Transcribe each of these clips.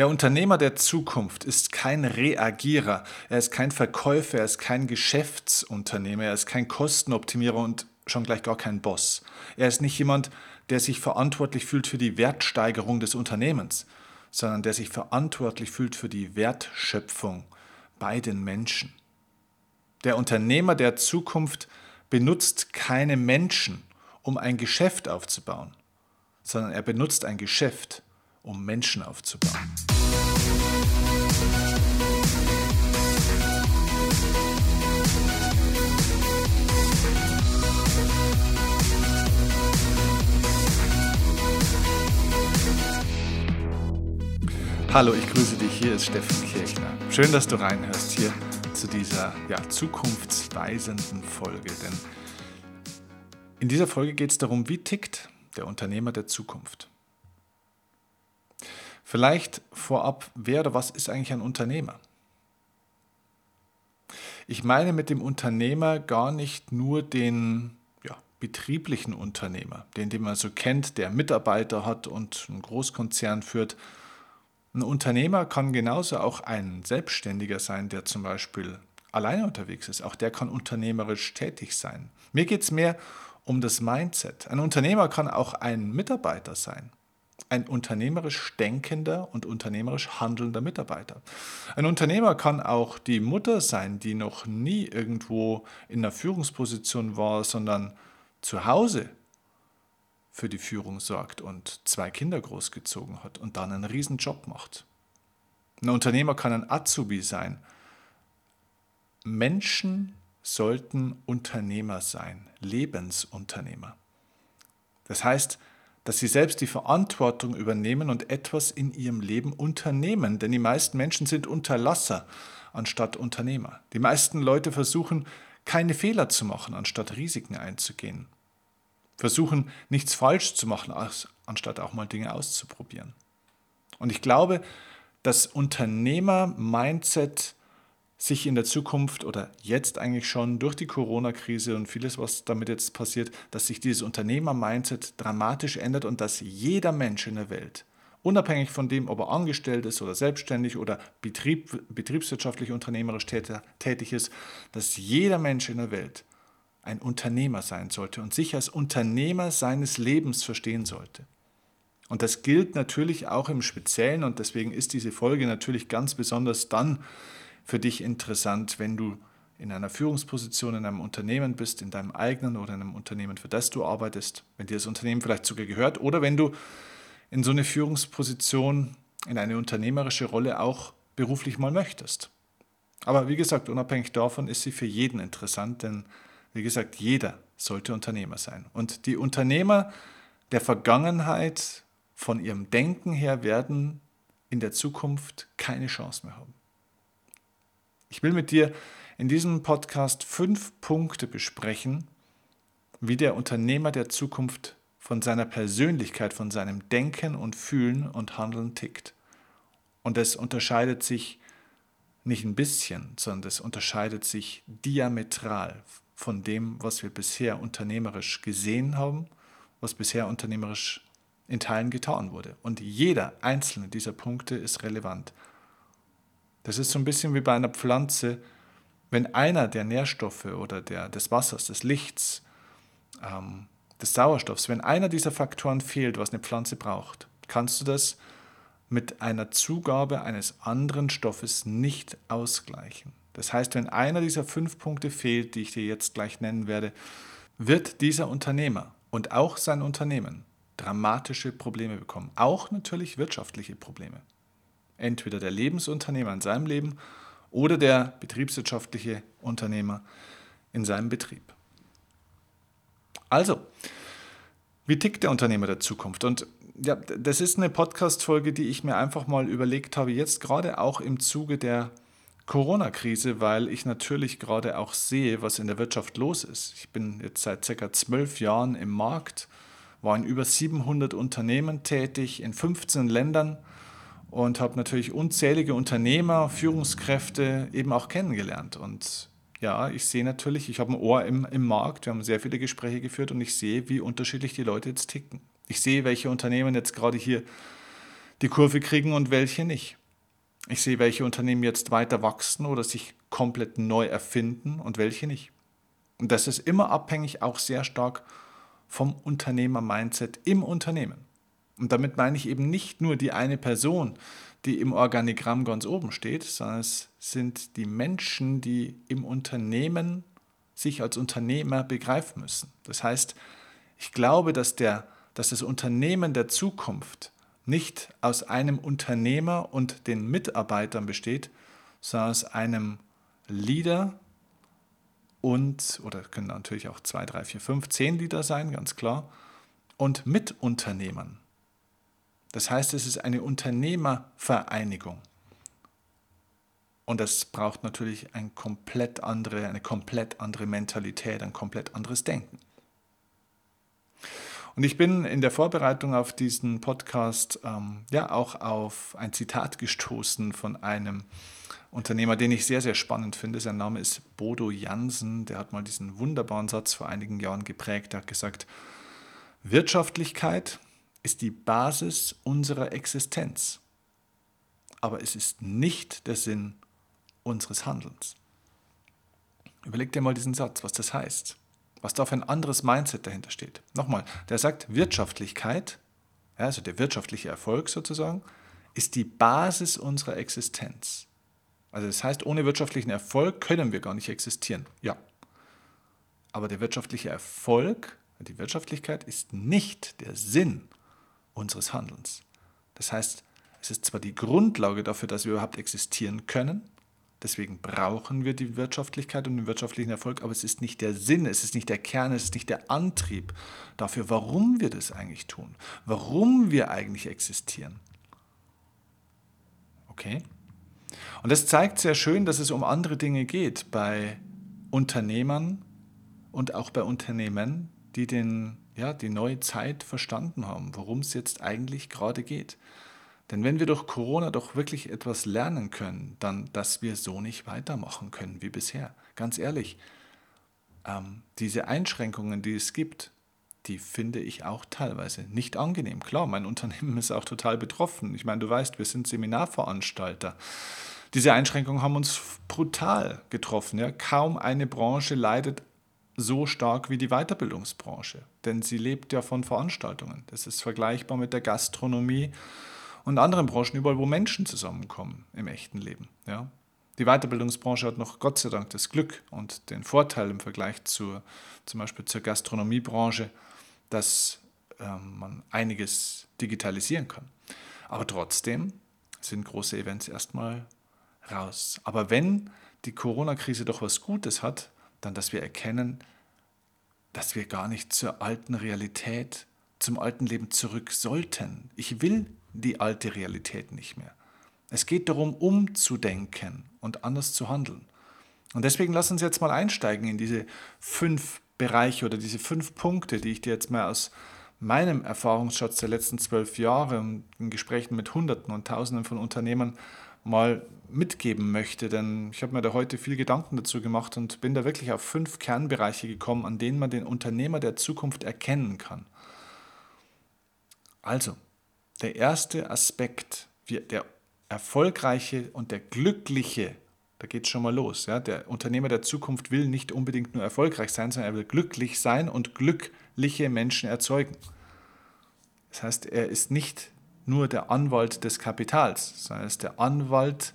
Der Unternehmer der Zukunft ist kein Reagierer, er ist kein Verkäufer, er ist kein Geschäftsunternehmer, er ist kein Kostenoptimierer und schon gleich gar kein Boss. Er ist nicht jemand, der sich verantwortlich fühlt für die Wertsteigerung des Unternehmens, sondern der sich verantwortlich fühlt für die Wertschöpfung bei den Menschen. Der Unternehmer der Zukunft benutzt keine Menschen, um ein Geschäft aufzubauen, sondern er benutzt ein Geschäft, um Menschen aufzubauen. Hallo, ich grüße dich. Hier ist Steffen Kirchner. Schön, dass du reinhörst hier zu dieser ja, zukunftsweisenden Folge. Denn in dieser Folge geht es darum, wie tickt der Unternehmer der Zukunft. Vielleicht vorab, wer oder was ist eigentlich ein Unternehmer? Ich meine mit dem Unternehmer gar nicht nur den ja, betrieblichen Unternehmer, den, den man so kennt, der Mitarbeiter hat und einen Großkonzern führt. Ein Unternehmer kann genauso auch ein Selbstständiger sein, der zum Beispiel alleine unterwegs ist. Auch der kann unternehmerisch tätig sein. Mir geht es mehr um das Mindset. Ein Unternehmer kann auch ein Mitarbeiter sein ein unternehmerisch denkender und unternehmerisch handelnder Mitarbeiter. Ein Unternehmer kann auch die Mutter sein, die noch nie irgendwo in einer Führungsposition war, sondern zu Hause für die Führung sorgt und zwei Kinder großgezogen hat und dann einen riesen Job macht. Ein Unternehmer kann ein Azubi sein. Menschen sollten Unternehmer sein, Lebensunternehmer. Das heißt, dass sie selbst die Verantwortung übernehmen und etwas in ihrem Leben unternehmen. Denn die meisten Menschen sind Unterlasser anstatt Unternehmer. Die meisten Leute versuchen, keine Fehler zu machen, anstatt Risiken einzugehen. Versuchen, nichts falsch zu machen, anstatt auch mal Dinge auszuprobieren. Und ich glaube, das Unternehmer-Mindset sich in der Zukunft oder jetzt eigentlich schon durch die Corona-Krise und vieles, was damit jetzt passiert, dass sich dieses Unternehmer-Mindset dramatisch ändert und dass jeder Mensch in der Welt, unabhängig von dem, ob er angestellt ist oder selbstständig oder Betrieb, betriebswirtschaftlich unternehmerisch tätig ist, dass jeder Mensch in der Welt ein Unternehmer sein sollte und sich als Unternehmer seines Lebens verstehen sollte. Und das gilt natürlich auch im Speziellen und deswegen ist diese Folge natürlich ganz besonders dann für dich interessant, wenn du in einer Führungsposition in einem Unternehmen bist, in deinem eigenen oder in einem Unternehmen, für das du arbeitest, wenn dir das Unternehmen vielleicht sogar gehört oder wenn du in so eine Führungsposition, in eine unternehmerische Rolle auch beruflich mal möchtest. Aber wie gesagt, unabhängig davon ist sie für jeden interessant, denn wie gesagt, jeder sollte Unternehmer sein. Und die Unternehmer der Vergangenheit von ihrem Denken her werden in der Zukunft keine Chance mehr haben. Ich will mit dir in diesem Podcast fünf Punkte besprechen, wie der Unternehmer der Zukunft von seiner Persönlichkeit, von seinem Denken und Fühlen und Handeln tickt. Und es unterscheidet sich nicht ein bisschen, sondern es unterscheidet sich diametral von dem, was wir bisher unternehmerisch gesehen haben, was bisher unternehmerisch in Teilen getan wurde. Und jeder einzelne dieser Punkte ist relevant. Das ist so ein bisschen wie bei einer Pflanze. Wenn einer der Nährstoffe oder der, des Wassers, des Lichts, ähm, des Sauerstoffs, wenn einer dieser Faktoren fehlt, was eine Pflanze braucht, kannst du das mit einer Zugabe eines anderen Stoffes nicht ausgleichen. Das heißt, wenn einer dieser fünf Punkte fehlt, die ich dir jetzt gleich nennen werde, wird dieser Unternehmer und auch sein Unternehmen dramatische Probleme bekommen. Auch natürlich wirtschaftliche Probleme entweder der Lebensunternehmer in seinem Leben oder der betriebswirtschaftliche Unternehmer in seinem Betrieb. Also, wie tickt der Unternehmer der Zukunft? Und ja, das ist eine Podcast-Folge, die ich mir einfach mal überlegt habe, jetzt gerade auch im Zuge der Corona-Krise, weil ich natürlich gerade auch sehe, was in der Wirtschaft los ist. Ich bin jetzt seit circa zwölf Jahren im Markt, war in über 700 Unternehmen tätig, in 15 Ländern und habe natürlich unzählige Unternehmer, Führungskräfte eben auch kennengelernt. Und ja, ich sehe natürlich, ich habe ein Ohr im, im Markt, wir haben sehr viele Gespräche geführt und ich sehe, wie unterschiedlich die Leute jetzt ticken. Ich sehe, welche Unternehmen jetzt gerade hier die Kurve kriegen und welche nicht. Ich sehe, welche Unternehmen jetzt weiter wachsen oder sich komplett neu erfinden und welche nicht. Und das ist immer abhängig auch sehr stark vom Unternehmer-Mindset im Unternehmen. Und damit meine ich eben nicht nur die eine Person, die im Organigramm ganz oben steht, sondern es sind die Menschen, die im Unternehmen sich als Unternehmer begreifen müssen. Das heißt, ich glaube, dass, der, dass das Unternehmen der Zukunft nicht aus einem Unternehmer und den Mitarbeitern besteht, sondern aus einem Leader und, oder können natürlich auch zwei, drei, vier, fünf, zehn Leader sein, ganz klar, und Mitunternehmern. Das heißt, es ist eine Unternehmervereinigung. Und das braucht natürlich eine komplett andere, eine komplett andere Mentalität, ein komplett anderes Denken. Und ich bin in der Vorbereitung auf diesen Podcast ähm, ja auch auf ein Zitat gestoßen von einem Unternehmer, den ich sehr, sehr spannend finde. Sein Name ist Bodo Jansen. Der hat mal diesen wunderbaren Satz vor einigen Jahren geprägt. Er hat gesagt, Wirtschaftlichkeit ist die Basis unserer Existenz, aber es ist nicht der Sinn unseres Handelns. Überleg dir mal diesen Satz, was das heißt, was da für ein anderes Mindset dahinter steht. Nochmal, der sagt, Wirtschaftlichkeit, also der wirtschaftliche Erfolg sozusagen, ist die Basis unserer Existenz. Also das heißt, ohne wirtschaftlichen Erfolg können wir gar nicht existieren. Ja. Aber der wirtschaftliche Erfolg, die Wirtschaftlichkeit ist nicht der Sinn unseres Handelns. Das heißt, es ist zwar die Grundlage dafür, dass wir überhaupt existieren können, deswegen brauchen wir die Wirtschaftlichkeit und den wirtschaftlichen Erfolg, aber es ist nicht der Sinn, es ist nicht der Kern, es ist nicht der Antrieb dafür, warum wir das eigentlich tun, warum wir eigentlich existieren. Okay? Und das zeigt sehr schön, dass es um andere Dinge geht bei Unternehmern und auch bei Unternehmen, die den ja, die neue Zeit verstanden haben, worum es jetzt eigentlich gerade geht. Denn wenn wir durch Corona doch wirklich etwas lernen können, dann, dass wir so nicht weitermachen können wie bisher. Ganz ehrlich, ähm, diese Einschränkungen, die es gibt, die finde ich auch teilweise nicht angenehm. Klar, mein Unternehmen ist auch total betroffen. Ich meine, du weißt, wir sind Seminarveranstalter. Diese Einschränkungen haben uns brutal getroffen. Ja? Kaum eine Branche leidet so stark wie die Weiterbildungsbranche, denn sie lebt ja von Veranstaltungen. Das ist vergleichbar mit der Gastronomie und anderen Branchen, überall wo Menschen zusammenkommen im echten Leben. Ja? Die Weiterbildungsbranche hat noch Gott sei Dank das Glück und den Vorteil im Vergleich zur, zum Beispiel zur Gastronomiebranche, dass ähm, man einiges digitalisieren kann. Aber trotzdem sind große Events erstmal raus. Aber wenn die Corona-Krise doch was Gutes hat, dann, dass wir erkennen, dass wir gar nicht zur alten Realität, zum alten Leben zurück sollten. Ich will die alte Realität nicht mehr. Es geht darum, umzudenken und anders zu handeln. Und deswegen lass uns jetzt mal einsteigen in diese fünf Bereiche oder diese fünf Punkte, die ich dir jetzt mal aus meinem Erfahrungsschatz der letzten zwölf Jahre in Gesprächen mit Hunderten und Tausenden von Unternehmern mal mitgeben möchte, denn ich habe mir da heute viel Gedanken dazu gemacht und bin da wirklich auf fünf Kernbereiche gekommen, an denen man den Unternehmer der Zukunft erkennen kann. Also, der erste Aspekt, der erfolgreiche und der glückliche, da geht es schon mal los. Ja? Der Unternehmer der Zukunft will nicht unbedingt nur erfolgreich sein, sondern er will glücklich sein und glückliche Menschen erzeugen. Das heißt, er ist nicht nur der Anwalt des Kapitals, sondern er ist der Anwalt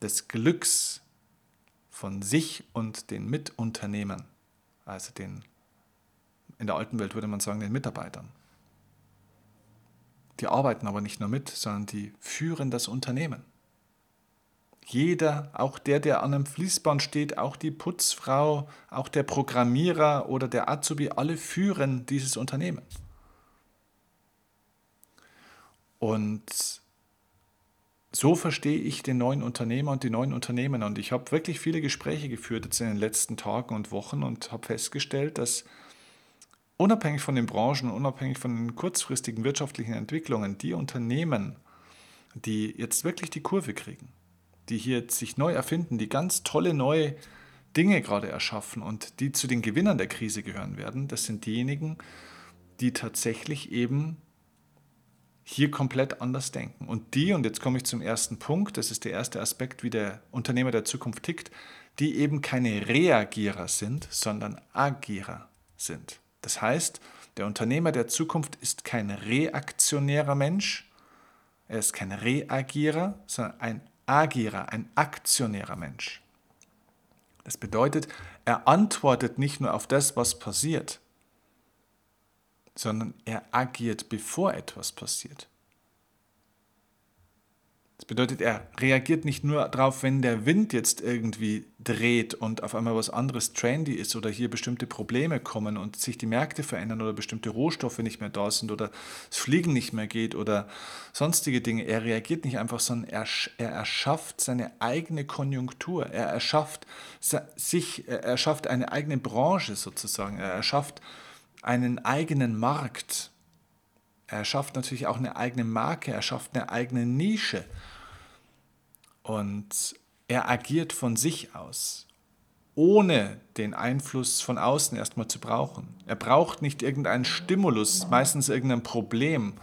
des Glücks von sich und den Mitunternehmern, also den, in der alten Welt würde man sagen, den Mitarbeitern. Die arbeiten aber nicht nur mit, sondern die führen das Unternehmen. Jeder, auch der, der an einem Fließband steht, auch die Putzfrau, auch der Programmierer oder der Azubi, alle führen dieses Unternehmen. Und so verstehe ich den neuen Unternehmer und die neuen Unternehmen. Und ich habe wirklich viele Gespräche geführt jetzt in den letzten Tagen und Wochen und habe festgestellt, dass unabhängig von den Branchen, unabhängig von den kurzfristigen wirtschaftlichen Entwicklungen, die Unternehmen, die jetzt wirklich die Kurve kriegen, die hier sich neu erfinden, die ganz tolle neue Dinge gerade erschaffen und die zu den Gewinnern der Krise gehören werden, das sind diejenigen, die tatsächlich eben hier komplett anders denken. Und die, und jetzt komme ich zum ersten Punkt, das ist der erste Aspekt, wie der Unternehmer der Zukunft tickt, die eben keine Reagierer sind, sondern Agierer sind. Das heißt, der Unternehmer der Zukunft ist kein reaktionärer Mensch, er ist kein Reagierer, sondern ein Agierer, ein aktionärer Mensch. Das bedeutet, er antwortet nicht nur auf das, was passiert, sondern er agiert, bevor etwas passiert. Das bedeutet, er reagiert nicht nur darauf, wenn der Wind jetzt irgendwie dreht und auf einmal was anderes trendy ist oder hier bestimmte Probleme kommen und sich die Märkte verändern oder bestimmte Rohstoffe nicht mehr da sind oder das Fliegen nicht mehr geht oder sonstige Dinge. Er reagiert nicht einfach, sondern er, er erschafft seine eigene Konjunktur. Er erschafft sich, er erschafft eine eigene Branche sozusagen. Er erschafft einen eigenen Markt. Er schafft natürlich auch eine eigene Marke, er schafft eine eigene Nische. Und er agiert von sich aus, ohne den Einfluss von außen erstmal zu brauchen. Er braucht nicht irgendeinen Stimulus, meistens irgendein Problem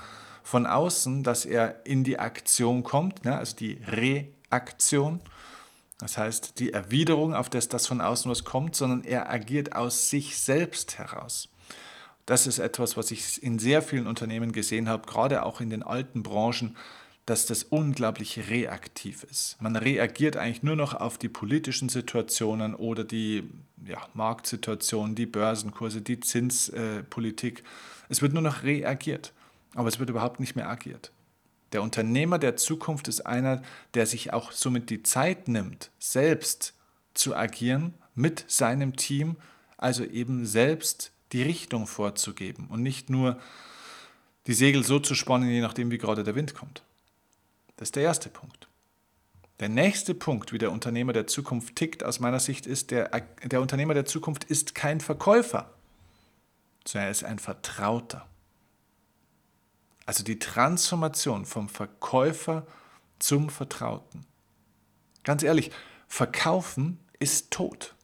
von außen, dass er in die Aktion kommt, ne? also die Reaktion. Das heißt, die Erwiderung auf das, das von außen was kommt, sondern er agiert aus sich selbst heraus. Das ist etwas, was ich in sehr vielen Unternehmen gesehen habe, gerade auch in den alten Branchen, dass das unglaublich reaktiv ist. Man reagiert eigentlich nur noch auf die politischen Situationen oder die ja, Marktsituationen, die Börsenkurse, die Zinspolitik. es wird nur noch reagiert, aber es wird überhaupt nicht mehr agiert. Der Unternehmer der Zukunft ist einer, der sich auch somit die Zeit nimmt, selbst zu agieren mit seinem Team, also eben selbst die Richtung vorzugeben und nicht nur die Segel so zu spannen, je nachdem, wie gerade der Wind kommt. Das ist der erste Punkt. Der nächste Punkt, wie der Unternehmer der Zukunft tickt, aus meiner Sicht ist, der, der Unternehmer der Zukunft ist kein Verkäufer, sondern er ist ein Vertrauter. Also die Transformation vom Verkäufer zum Vertrauten. Ganz ehrlich, verkaufen ist tot.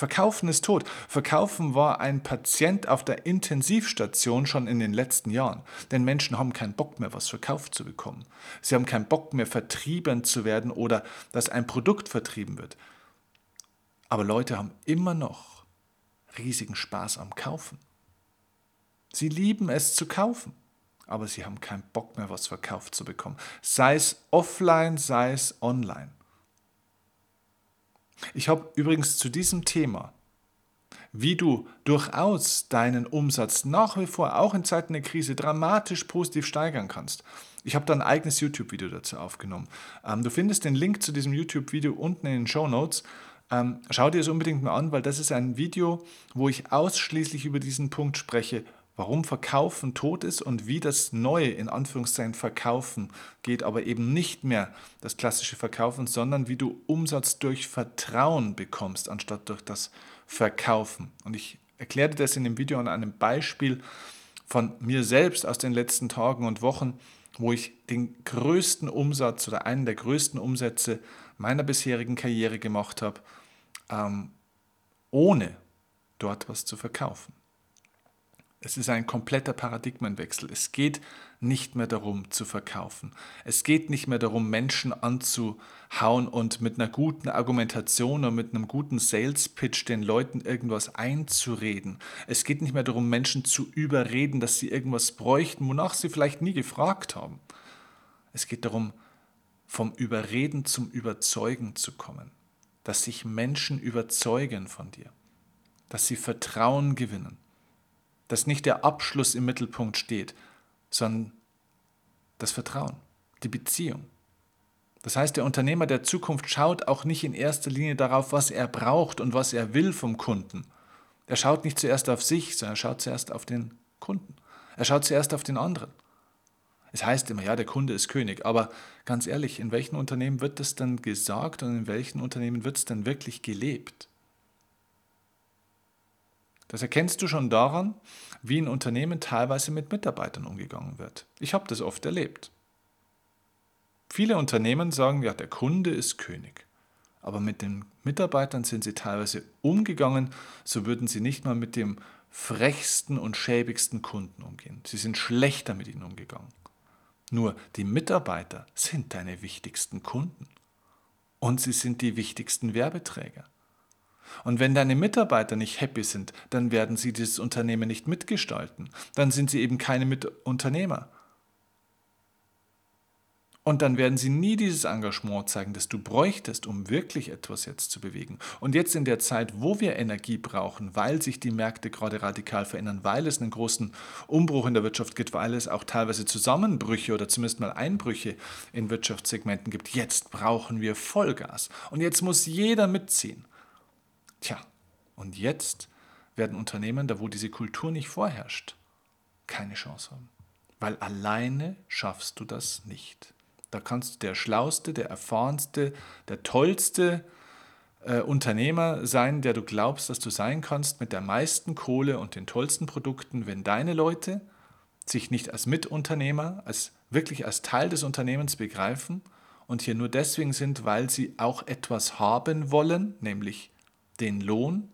Verkaufen ist tot. Verkaufen war ein Patient auf der Intensivstation schon in den letzten Jahren. Denn Menschen haben keinen Bock mehr, was verkauft zu bekommen. Sie haben keinen Bock mehr, vertrieben zu werden oder dass ein Produkt vertrieben wird. Aber Leute haben immer noch riesigen Spaß am Kaufen. Sie lieben es zu kaufen, aber sie haben keinen Bock mehr, was verkauft zu bekommen. Sei es offline, sei es online. Ich habe übrigens zu diesem Thema, wie du durchaus deinen Umsatz nach wie vor auch in Zeiten der Krise dramatisch positiv steigern kannst. Ich habe da ein eigenes YouTube-Video dazu aufgenommen. Ähm, du findest den Link zu diesem YouTube-Video unten in den Show Notes. Ähm, schau dir es unbedingt mal an, weil das ist ein Video, wo ich ausschließlich über diesen Punkt spreche, warum Verkaufen tot ist und wie das neue, in Anführungszeichen, Verkaufen geht, aber eben nicht mehr das klassische Verkaufen, sondern wie du Umsatz durch Vertrauen bekommst, anstatt durch das Verkaufen. Und ich erkläre das in dem Video an einem Beispiel von mir selbst aus den letzten Tagen und Wochen, wo ich den größten Umsatz oder einen der größten Umsätze meiner bisherigen Karriere gemacht habe, ähm, ohne dort was zu verkaufen. Es ist ein kompletter Paradigmenwechsel. Es geht nicht mehr darum zu verkaufen. Es geht nicht mehr darum, Menschen anzuhauen und mit einer guten Argumentation und mit einem guten Sales Pitch den Leuten irgendwas einzureden. Es geht nicht mehr darum, Menschen zu überreden, dass sie irgendwas bräuchten, wonach sie vielleicht nie gefragt haben. Es geht darum, vom Überreden zum Überzeugen zu kommen. Dass sich Menschen überzeugen von dir. Dass sie Vertrauen gewinnen dass nicht der Abschluss im Mittelpunkt steht, sondern das Vertrauen, die Beziehung. Das heißt, der Unternehmer der Zukunft schaut auch nicht in erster Linie darauf, was er braucht und was er will vom Kunden. Er schaut nicht zuerst auf sich, sondern er schaut zuerst auf den Kunden. Er schaut zuerst auf den anderen. Es heißt immer, ja, der Kunde ist König, aber ganz ehrlich, in welchen Unternehmen wird das dann gesagt und in welchen Unternehmen wird es dann wirklich gelebt? Das erkennst du schon daran, wie in Unternehmen teilweise mit Mitarbeitern umgegangen wird. Ich habe das oft erlebt. Viele Unternehmen sagen, ja, der Kunde ist König. Aber mit den Mitarbeitern sind sie teilweise umgegangen, so würden sie nicht mal mit dem frechsten und schäbigsten Kunden umgehen. Sie sind schlechter mit ihnen umgegangen. Nur die Mitarbeiter sind deine wichtigsten Kunden. Und sie sind die wichtigsten Werbeträger. Und wenn deine Mitarbeiter nicht happy sind, dann werden sie dieses Unternehmen nicht mitgestalten. Dann sind sie eben keine Mitunternehmer. Und dann werden sie nie dieses Engagement zeigen, das du bräuchtest, um wirklich etwas jetzt zu bewegen. Und jetzt in der Zeit, wo wir Energie brauchen, weil sich die Märkte gerade radikal verändern, weil es einen großen Umbruch in der Wirtschaft gibt, weil es auch teilweise Zusammenbrüche oder zumindest mal Einbrüche in Wirtschaftssegmenten gibt, jetzt brauchen wir Vollgas. Und jetzt muss jeder mitziehen. Tja, und jetzt werden Unternehmen, da wo diese Kultur nicht vorherrscht, keine Chance haben. Weil alleine schaffst du das nicht. Da kannst du der schlauste, der erfahrenste, der tollste äh, Unternehmer sein, der du glaubst, dass du sein kannst, mit der meisten Kohle und den tollsten Produkten, wenn deine Leute sich nicht als Mitunternehmer, als wirklich als Teil des Unternehmens begreifen und hier nur deswegen sind, weil sie auch etwas haben wollen, nämlich den Lohn,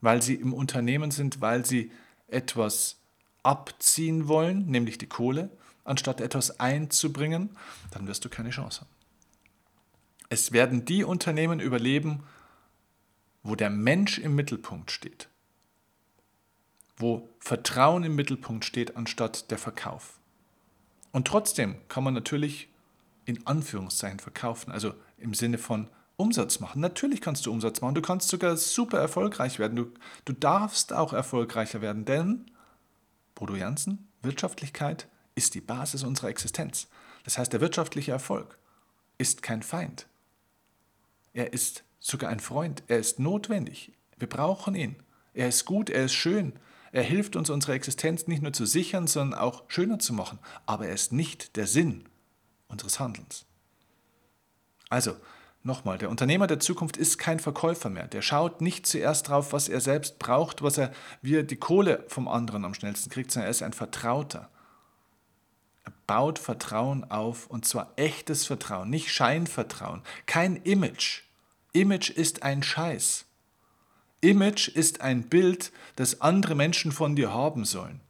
weil sie im Unternehmen sind, weil sie etwas abziehen wollen, nämlich die Kohle, anstatt etwas einzubringen, dann wirst du keine Chance haben. Es werden die Unternehmen überleben, wo der Mensch im Mittelpunkt steht, wo Vertrauen im Mittelpunkt steht anstatt der Verkauf. Und trotzdem kann man natürlich in Anführungszeichen verkaufen, also im Sinne von Umsatz machen. Natürlich kannst du Umsatz machen, du kannst sogar super erfolgreich werden, du, du darfst auch erfolgreicher werden, denn, Bodo Jansen, Wirtschaftlichkeit ist die Basis unserer Existenz. Das heißt, der wirtschaftliche Erfolg ist kein Feind. Er ist sogar ein Freund. Er ist notwendig. Wir brauchen ihn. Er ist gut, er ist schön. Er hilft uns, unsere Existenz nicht nur zu sichern, sondern auch schöner zu machen. Aber er ist nicht der Sinn unseres Handelns. Also, nochmal, der Unternehmer der Zukunft ist kein Verkäufer mehr. Der schaut nicht zuerst drauf, was er selbst braucht, was er, wie er die Kohle vom anderen am schnellsten kriegt, sondern er ist ein Vertrauter. Er baut Vertrauen auf und zwar echtes Vertrauen, nicht Scheinvertrauen, kein Image. Image ist ein Scheiß. Image ist ein Bild, das andere Menschen von dir haben sollen,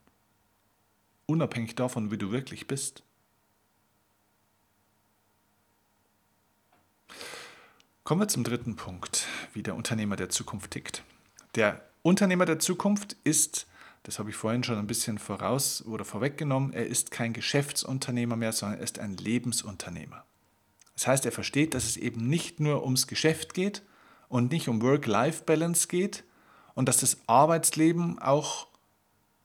unabhängig davon, wie du wirklich bist. Kommen wir zum dritten Punkt, wie der Unternehmer der Zukunft tickt. Der Unternehmer der Zukunft ist das habe ich vorhin schon ein bisschen voraus oder vorweggenommen, er ist kein Geschäftsunternehmer mehr, sondern er ist ein Lebensunternehmer. Das heißt, er versteht, dass es eben nicht nur ums Geschäft geht und nicht um Work-Life-Balance geht und dass das Arbeitsleben auch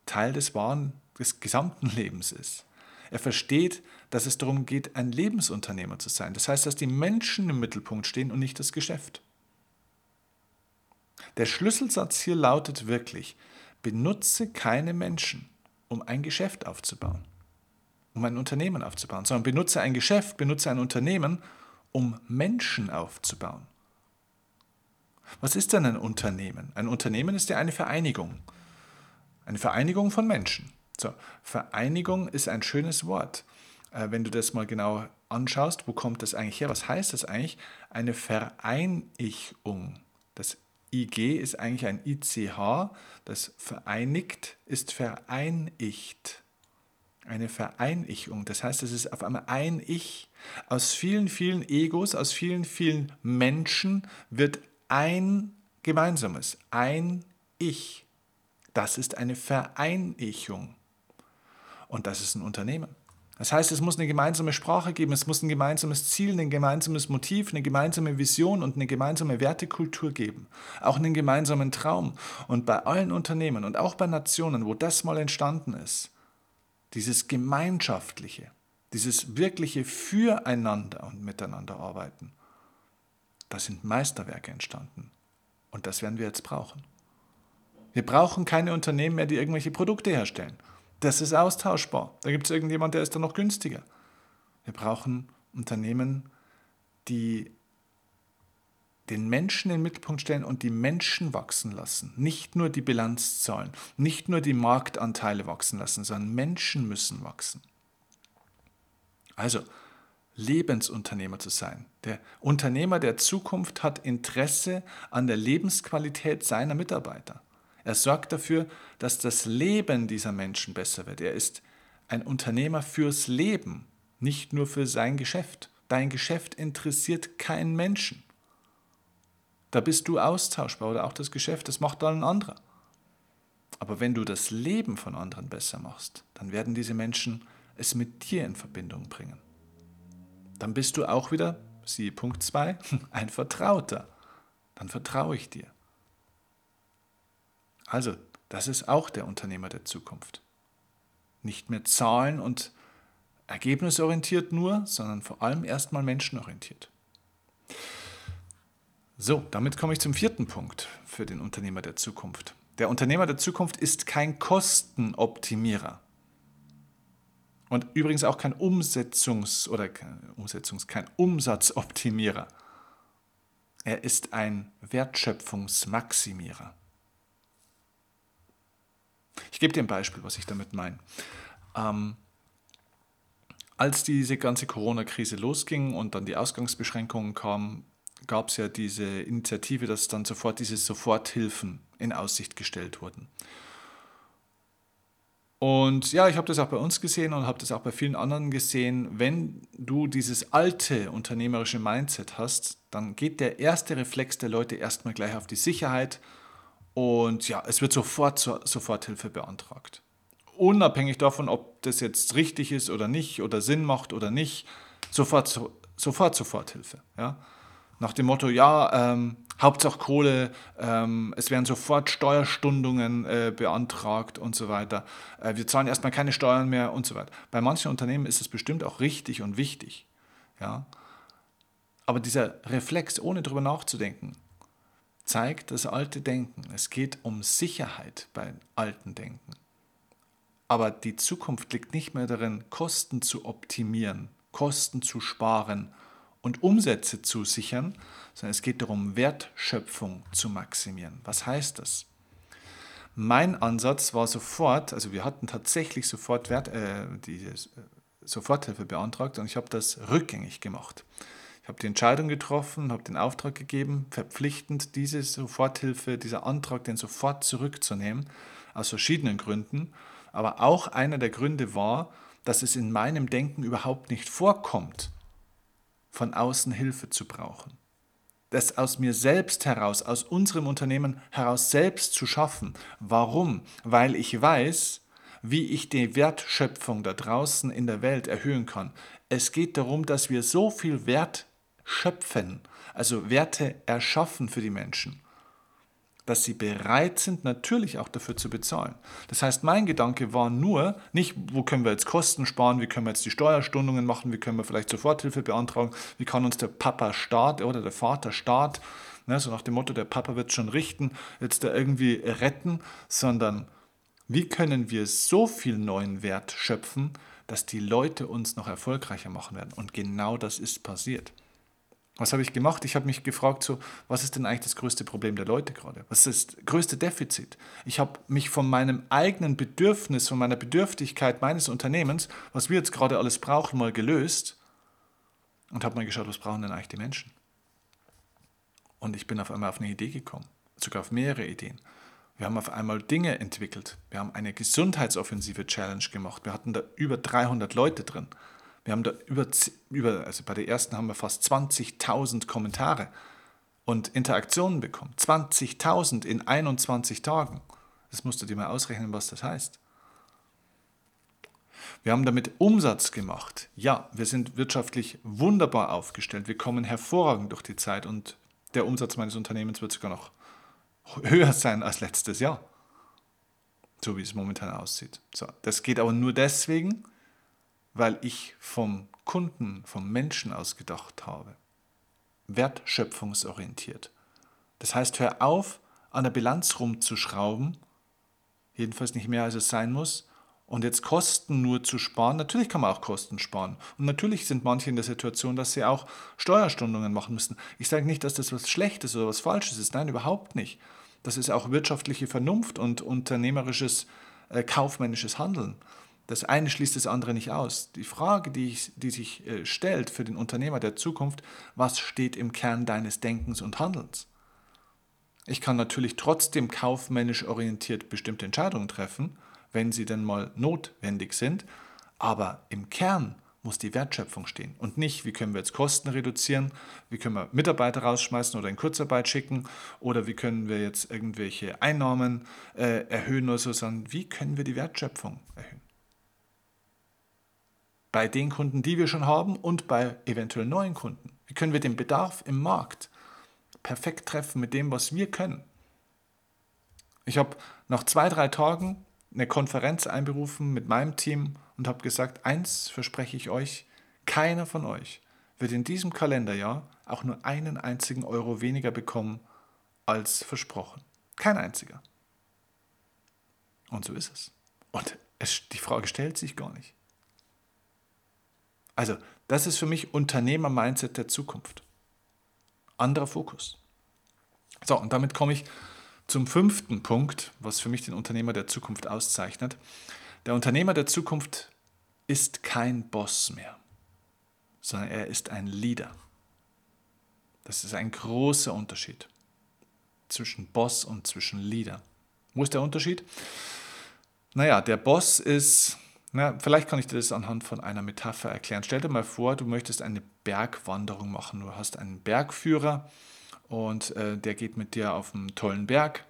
Teil des wahren, des gesamten Lebens ist. Er versteht, dass es darum geht, ein Lebensunternehmer zu sein. Das heißt, dass die Menschen im Mittelpunkt stehen und nicht das Geschäft. Der Schlüsselsatz hier lautet wirklich, benutze keine Menschen, um ein Geschäft aufzubauen, um ein Unternehmen aufzubauen, sondern benutze ein Geschäft, benutze ein Unternehmen, um Menschen aufzubauen. Was ist denn ein Unternehmen? Ein Unternehmen ist ja eine Vereinigung. Eine Vereinigung von Menschen. So, Vereinigung ist ein schönes Wort. Äh, wenn du das mal genau anschaust, wo kommt das eigentlich her? Was heißt das eigentlich? Eine Vereinigung. Das IG ist eigentlich ein ICH, das vereinigt ist vereinigt. Eine Vereinigung. Das heißt, es ist auf einmal ein Ich. Aus vielen, vielen Egos, aus vielen, vielen Menschen wird ein gemeinsames, ein Ich. Das ist eine Vereinigung. Und das ist ein Unternehmen. Das heißt, es muss eine gemeinsame Sprache geben, es muss ein gemeinsames Ziel, ein gemeinsames Motiv, eine gemeinsame Vision und eine gemeinsame Wertekultur geben. Auch einen gemeinsamen Traum. Und bei allen Unternehmen und auch bei Nationen, wo das mal entstanden ist, dieses Gemeinschaftliche, dieses wirkliche Füreinander und Miteinander arbeiten, da sind Meisterwerke entstanden. Und das werden wir jetzt brauchen. Wir brauchen keine Unternehmen mehr, die irgendwelche Produkte herstellen. Das ist austauschbar. Da gibt es irgendjemand, der ist dann noch günstiger. Wir brauchen Unternehmen, die den Menschen in den Mittelpunkt stellen und die Menschen wachsen lassen. Nicht nur die Bilanzzahlen, nicht nur die Marktanteile wachsen lassen, sondern Menschen müssen wachsen. Also, Lebensunternehmer zu sein. Der Unternehmer der Zukunft hat Interesse an der Lebensqualität seiner Mitarbeiter. Er sorgt dafür, dass das Leben dieser Menschen besser wird. Er ist ein Unternehmer fürs Leben, nicht nur für sein Geschäft. Dein Geschäft interessiert keinen Menschen. Da bist du austauschbar oder auch das Geschäft, das macht dann ein anderer. Aber wenn du das Leben von anderen besser machst, dann werden diese Menschen es mit dir in Verbindung bringen. Dann bist du auch wieder, siehe Punkt 2, ein Vertrauter. Dann vertraue ich dir. Also, das ist auch der Unternehmer der Zukunft. Nicht mehr Zahlen und ergebnisorientiert nur, sondern vor allem erstmal menschenorientiert. So, damit komme ich zum vierten Punkt für den Unternehmer der Zukunft. Der Unternehmer der Zukunft ist kein Kostenoptimierer. Und übrigens auch kein Umsetzungs- oder Umsetzungs-, kein Umsatzoptimierer. Er ist ein Wertschöpfungsmaximierer. Ich gebe dir ein Beispiel, was ich damit meine. Ähm, als diese ganze Corona-Krise losging und dann die Ausgangsbeschränkungen kamen, gab es ja diese Initiative, dass dann sofort diese Soforthilfen in Aussicht gestellt wurden. Und ja, ich habe das auch bei uns gesehen und habe das auch bei vielen anderen gesehen. Wenn du dieses alte unternehmerische Mindset hast, dann geht der erste Reflex der Leute erstmal gleich auf die Sicherheit und ja, es wird sofort Soforthilfe beantragt unabhängig davon, ob das jetzt richtig ist oder nicht oder Sinn macht oder nicht, sofort, sofort Soforthilfe. Ja? Nach dem Motto, ja, ähm, Hauptsache Kohle, ähm, es werden sofort Steuerstundungen äh, beantragt und so weiter. Äh, wir zahlen erstmal keine Steuern mehr und so weiter. Bei manchen Unternehmen ist es bestimmt auch richtig und wichtig. Ja? Aber dieser Reflex, ohne darüber nachzudenken, zeigt das alte Denken. Es geht um Sicherheit beim alten Denken. Aber die Zukunft liegt nicht mehr darin, Kosten zu optimieren, Kosten zu sparen und Umsätze zu sichern, sondern es geht darum, Wertschöpfung zu maximieren. Was heißt das? Mein Ansatz war sofort, also wir hatten tatsächlich sofort Wert, äh, die äh, Soforthilfe beantragt und ich habe das rückgängig gemacht. Ich habe die Entscheidung getroffen, habe den Auftrag gegeben, verpflichtend diese Soforthilfe, dieser Antrag, den sofort zurückzunehmen, aus verschiedenen Gründen. Aber auch einer der Gründe war, dass es in meinem Denken überhaupt nicht vorkommt, von außen Hilfe zu brauchen. Das aus mir selbst heraus, aus unserem Unternehmen heraus selbst zu schaffen. Warum? Weil ich weiß, wie ich die Wertschöpfung da draußen in der Welt erhöhen kann. Es geht darum, dass wir so viel Wert schöpfen, also Werte erschaffen für die Menschen dass sie bereit sind, natürlich auch dafür zu bezahlen. Das heißt, mein Gedanke war nur, nicht, wo können wir jetzt Kosten sparen, wie können wir jetzt die Steuerstundungen machen, wie können wir vielleicht Soforthilfe beantragen, wie kann uns der Papa Staat oder der Vater Staat, ne, so nach dem Motto, der Papa wird schon richten, jetzt da irgendwie retten, sondern wie können wir so viel neuen Wert schöpfen, dass die Leute uns noch erfolgreicher machen werden. Und genau das ist passiert. Was habe ich gemacht? Ich habe mich gefragt, so, was ist denn eigentlich das größte Problem der Leute gerade? Was ist das größte Defizit? Ich habe mich von meinem eigenen Bedürfnis, von meiner Bedürftigkeit meines Unternehmens, was wir jetzt gerade alles brauchen, mal gelöst und habe mal geschaut, was brauchen denn eigentlich die Menschen? Und ich bin auf einmal auf eine Idee gekommen, sogar auf mehrere Ideen. Wir haben auf einmal Dinge entwickelt. Wir haben eine Gesundheitsoffensive Challenge gemacht. Wir hatten da über 300 Leute drin. Wir haben da über, über also bei der ersten haben wir fast 20.000 Kommentare und Interaktionen bekommen. 20.000 in 21 Tagen. Das musst du dir mal ausrechnen, was das heißt. Wir haben damit Umsatz gemacht. Ja, wir sind wirtschaftlich wunderbar aufgestellt. Wir kommen hervorragend durch die Zeit und der Umsatz meines Unternehmens wird sogar noch höher sein als letztes Jahr. So wie es momentan aussieht. So, das geht aber nur deswegen, weil ich vom Kunden, vom Menschen aus gedacht habe. Wertschöpfungsorientiert. Das heißt, hör auf, an der Bilanz rumzuschrauben, jedenfalls nicht mehr als es sein muss, und jetzt Kosten nur zu sparen. Natürlich kann man auch Kosten sparen. Und natürlich sind manche in der Situation, dass sie auch Steuerstundungen machen müssen. Ich sage nicht, dass das was Schlechtes oder was Falsches ist. Nein, überhaupt nicht. Das ist auch wirtschaftliche Vernunft und unternehmerisches, äh, kaufmännisches Handeln. Das eine schließt das andere nicht aus. Die Frage, die, ich, die sich äh, stellt für den Unternehmer der Zukunft, was steht im Kern deines Denkens und Handelns? Ich kann natürlich trotzdem kaufmännisch orientiert bestimmte Entscheidungen treffen, wenn sie denn mal notwendig sind, aber im Kern muss die Wertschöpfung stehen und nicht, wie können wir jetzt Kosten reduzieren, wie können wir Mitarbeiter rausschmeißen oder in Kurzarbeit schicken oder wie können wir jetzt irgendwelche Einnahmen äh, erhöhen oder so, sondern wie können wir die Wertschöpfung erhöhen. Bei den Kunden, die wir schon haben und bei eventuell neuen Kunden. Wie können wir den Bedarf im Markt perfekt treffen mit dem, was wir können. Ich habe nach zwei, drei Tagen eine Konferenz einberufen mit meinem Team und habe gesagt, eins verspreche ich euch, keiner von euch wird in diesem Kalenderjahr auch nur einen einzigen Euro weniger bekommen als versprochen. Kein einziger. Und so ist es. Und es, die Frage stellt sich gar nicht. Also, das ist für mich Unternehmer-Mindset der Zukunft. Anderer Fokus. So, und damit komme ich zum fünften Punkt, was für mich den Unternehmer der Zukunft auszeichnet. Der Unternehmer der Zukunft ist kein Boss mehr, sondern er ist ein Leader. Das ist ein großer Unterschied zwischen Boss und zwischen Leader. Wo ist der Unterschied? Naja, der Boss ist, na, vielleicht kann ich dir das anhand von einer Metapher erklären. Stell dir mal vor, du möchtest eine Bergwanderung machen. Du hast einen Bergführer und äh, der geht mit dir auf einen tollen Berg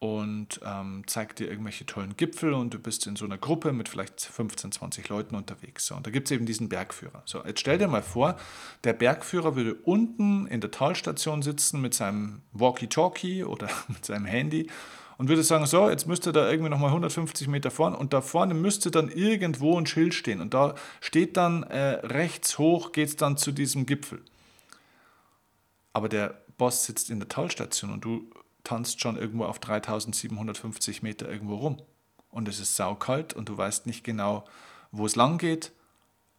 und ähm, zeigt dir irgendwelche tollen Gipfel und du bist in so einer Gruppe mit vielleicht 15, 20 Leuten unterwegs. So, und da gibt es eben diesen Bergführer. So, jetzt stell dir mal vor, der Bergführer würde unten in der Talstation sitzen mit seinem Walkie-Talkie oder mit seinem Handy und würde sagen, so, jetzt müsste da irgendwie nochmal 150 Meter vorne und da vorne müsste dann irgendwo ein Schild stehen und da steht dann äh, rechts hoch, geht es dann zu diesem Gipfel. Aber der Boss sitzt in der Talstation und du tanzt schon irgendwo auf 3750 Meter irgendwo rum. Und es ist saukalt und du weißt nicht genau, wo es lang geht,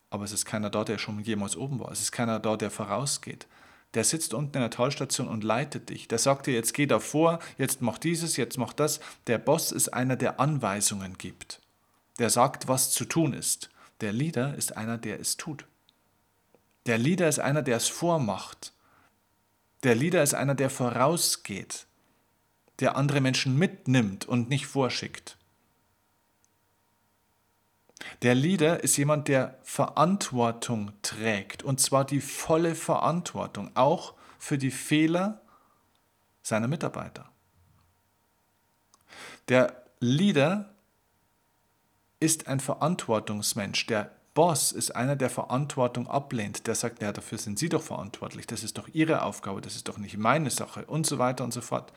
aber es ist keiner da, der schon jemals oben war. Es ist keiner da, der vorausgeht. Der sitzt unten in der Talstation und leitet dich. Der sagt dir, jetzt geh da vor, jetzt mach dieses, jetzt mach das. Der Boss ist einer, der Anweisungen gibt. Der sagt, was zu tun ist. Der Leader ist einer, der es tut. Der Leader ist einer, der es vormacht. Der Leader ist einer, der vorausgeht der andere Menschen mitnimmt und nicht vorschickt. Der Leader ist jemand, der Verantwortung trägt, und zwar die volle Verantwortung, auch für die Fehler seiner Mitarbeiter. Der Leader ist ein Verantwortungsmensch. Der Boss ist einer, der Verantwortung ablehnt, der sagt, ja, dafür sind Sie doch verantwortlich, das ist doch Ihre Aufgabe, das ist doch nicht meine Sache und so weiter und so fort.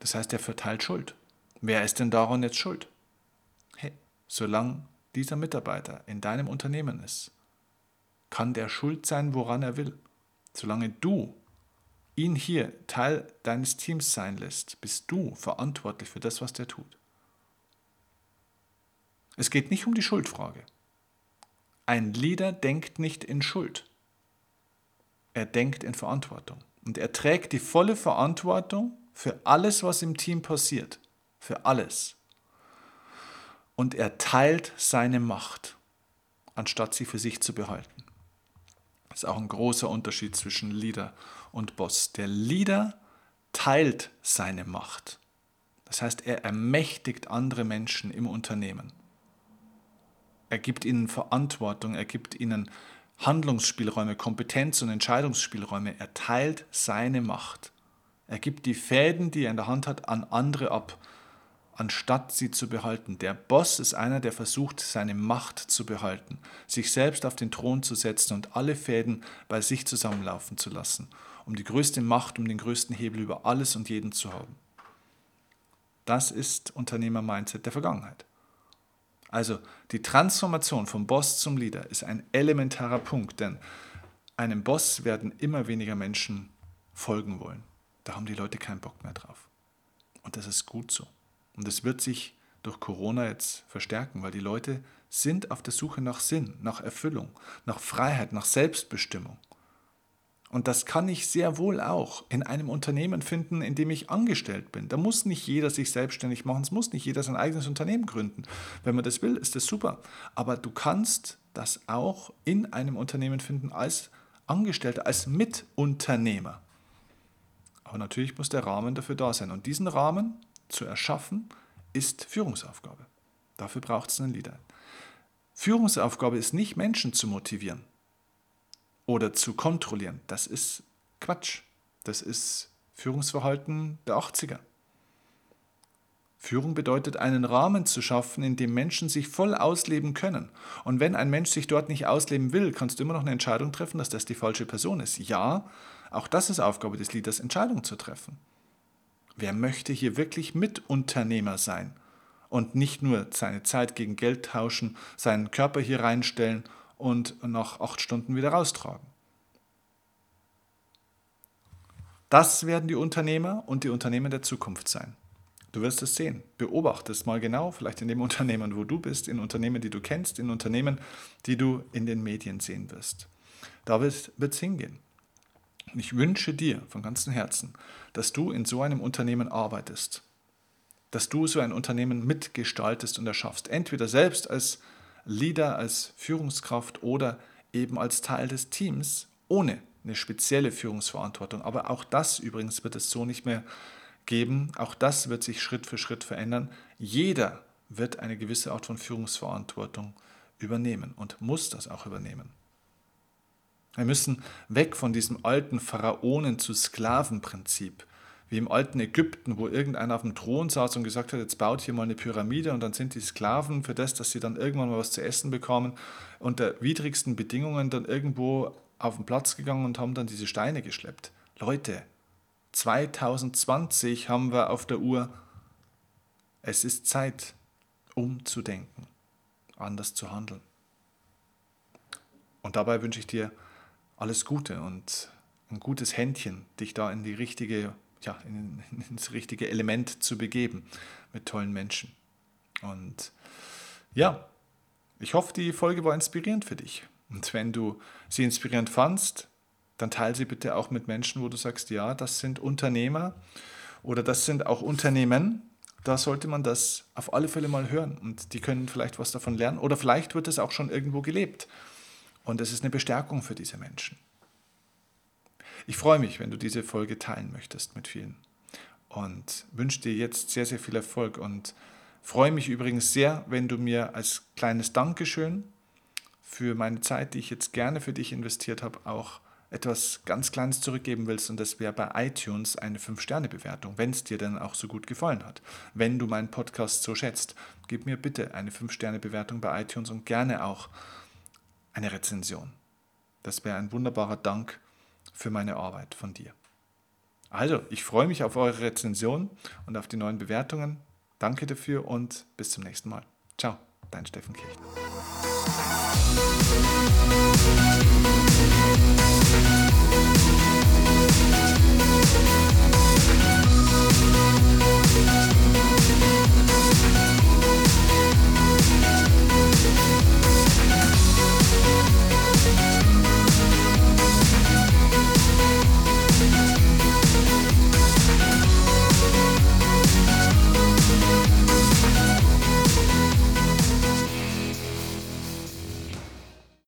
Das heißt, er verteilt Schuld. Wer ist denn daran jetzt schuld? Solange dieser Mitarbeiter in deinem Unternehmen ist, kann der schuld sein, woran er will. Solange du ihn hier Teil deines Teams sein lässt, bist du verantwortlich für das, was der tut. Es geht nicht um die Schuldfrage. Ein Leader denkt nicht in Schuld. Er denkt in Verantwortung. Und er trägt die volle Verantwortung für alles, was im Team passiert. Für alles. Und er teilt seine Macht, anstatt sie für sich zu behalten. Das ist auch ein großer Unterschied zwischen Leader und Boss. Der Leader teilt seine Macht. Das heißt, er ermächtigt andere Menschen im Unternehmen. Er gibt ihnen Verantwortung, er gibt ihnen Handlungsspielräume, Kompetenz und Entscheidungsspielräume. Er teilt seine Macht. Er gibt die Fäden, die er in der Hand hat, an andere ab, anstatt sie zu behalten. Der Boss ist einer, der versucht, seine Macht zu behalten, sich selbst auf den Thron zu setzen und alle Fäden bei sich zusammenlaufen zu lassen, um die größte Macht, um den größten Hebel über alles und jeden zu haben. Das ist Unternehmer-Mindset der Vergangenheit. Also die Transformation vom Boss zum Leader ist ein elementarer Punkt, denn einem Boss werden immer weniger Menschen folgen wollen. Da haben die Leute keinen Bock mehr drauf. Und das ist gut so. Und es wird sich durch Corona jetzt verstärken, weil die Leute sind auf der Suche nach Sinn, nach Erfüllung, nach Freiheit, nach Selbstbestimmung. Und das kann ich sehr wohl auch in einem Unternehmen finden, in dem ich angestellt bin. Da muss nicht jeder sich selbstständig machen, es muss nicht jeder sein eigenes Unternehmen gründen. Wenn man das will, ist das super. Aber du kannst das auch in einem Unternehmen finden als Angestellter, als Mitunternehmer. Aber natürlich muss der Rahmen dafür da sein. Und diesen Rahmen zu erschaffen, ist Führungsaufgabe. Dafür braucht es einen Leader. Führungsaufgabe ist nicht, Menschen zu motivieren oder zu kontrollieren. Das ist Quatsch. Das ist Führungsverhalten der 80er. Führung bedeutet, einen Rahmen zu schaffen, in dem Menschen sich voll ausleben können. Und wenn ein Mensch sich dort nicht ausleben will, kannst du immer noch eine Entscheidung treffen, dass das die falsche Person ist. Ja, auch das ist Aufgabe des Leaders, Entscheidungen zu treffen. Wer möchte hier wirklich Mitunternehmer sein und nicht nur seine Zeit gegen Geld tauschen, seinen Körper hier reinstellen und nach acht Stunden wieder raustragen? Das werden die Unternehmer und die Unternehmen der Zukunft sein. Du wirst es sehen. Beobachte es mal genau, vielleicht in dem Unternehmen, wo du bist, in Unternehmen, die du kennst, in Unternehmen, die du in den Medien sehen wirst. Da wird es hingehen. Und ich wünsche dir von ganzem Herzen, dass du in so einem Unternehmen arbeitest, dass du so ein Unternehmen mitgestaltest und erschaffst, entweder selbst als Leader, als Führungskraft oder eben als Teil des Teams, ohne eine spezielle Führungsverantwortung. Aber auch das übrigens wird es so nicht mehr geben. Auch das wird sich Schritt für Schritt verändern. Jeder wird eine gewisse Art von Führungsverantwortung übernehmen und muss das auch übernehmen. Wir müssen weg von diesem alten Pharaonen zu Sklavenprinzip, wie im alten Ägypten, wo irgendeiner auf dem Thron saß und gesagt hat, jetzt baut hier mal eine Pyramide und dann sind die Sklaven für das, dass sie dann irgendwann mal was zu essen bekommen, unter widrigsten Bedingungen dann irgendwo auf den Platz gegangen und haben dann diese Steine geschleppt. Leute, 2020 haben wir auf der Uhr. Es ist Zeit, umzudenken, anders zu handeln. Und dabei wünsche ich dir alles Gute und ein gutes Händchen, dich da in die richtige, ja, in, ins richtige Element zu begeben mit tollen Menschen. Und ja, ich hoffe, die Folge war inspirierend für dich. Und wenn du sie inspirierend fandst, dann teile sie bitte auch mit Menschen, wo du sagst, ja, das sind Unternehmer oder das sind auch Unternehmen. Da sollte man das auf alle Fälle mal hören und die können vielleicht was davon lernen oder vielleicht wird es auch schon irgendwo gelebt und es ist eine Bestärkung für diese Menschen. Ich freue mich, wenn du diese Folge teilen möchtest mit vielen und wünsche dir jetzt sehr, sehr viel Erfolg und freue mich übrigens sehr, wenn du mir als kleines Dankeschön für meine Zeit, die ich jetzt gerne für dich investiert habe, auch etwas ganz Kleines zurückgeben willst und das wäre bei iTunes eine 5-Sterne-Bewertung, wenn es dir dann auch so gut gefallen hat. Wenn du meinen Podcast so schätzt, gib mir bitte eine 5-Sterne-Bewertung bei iTunes und gerne auch eine Rezension. Das wäre ein wunderbarer Dank für meine Arbeit von dir. Also, ich freue mich auf eure Rezension und auf die neuen Bewertungen. Danke dafür und bis zum nächsten Mal. Ciao, dein Steffen Kirchner.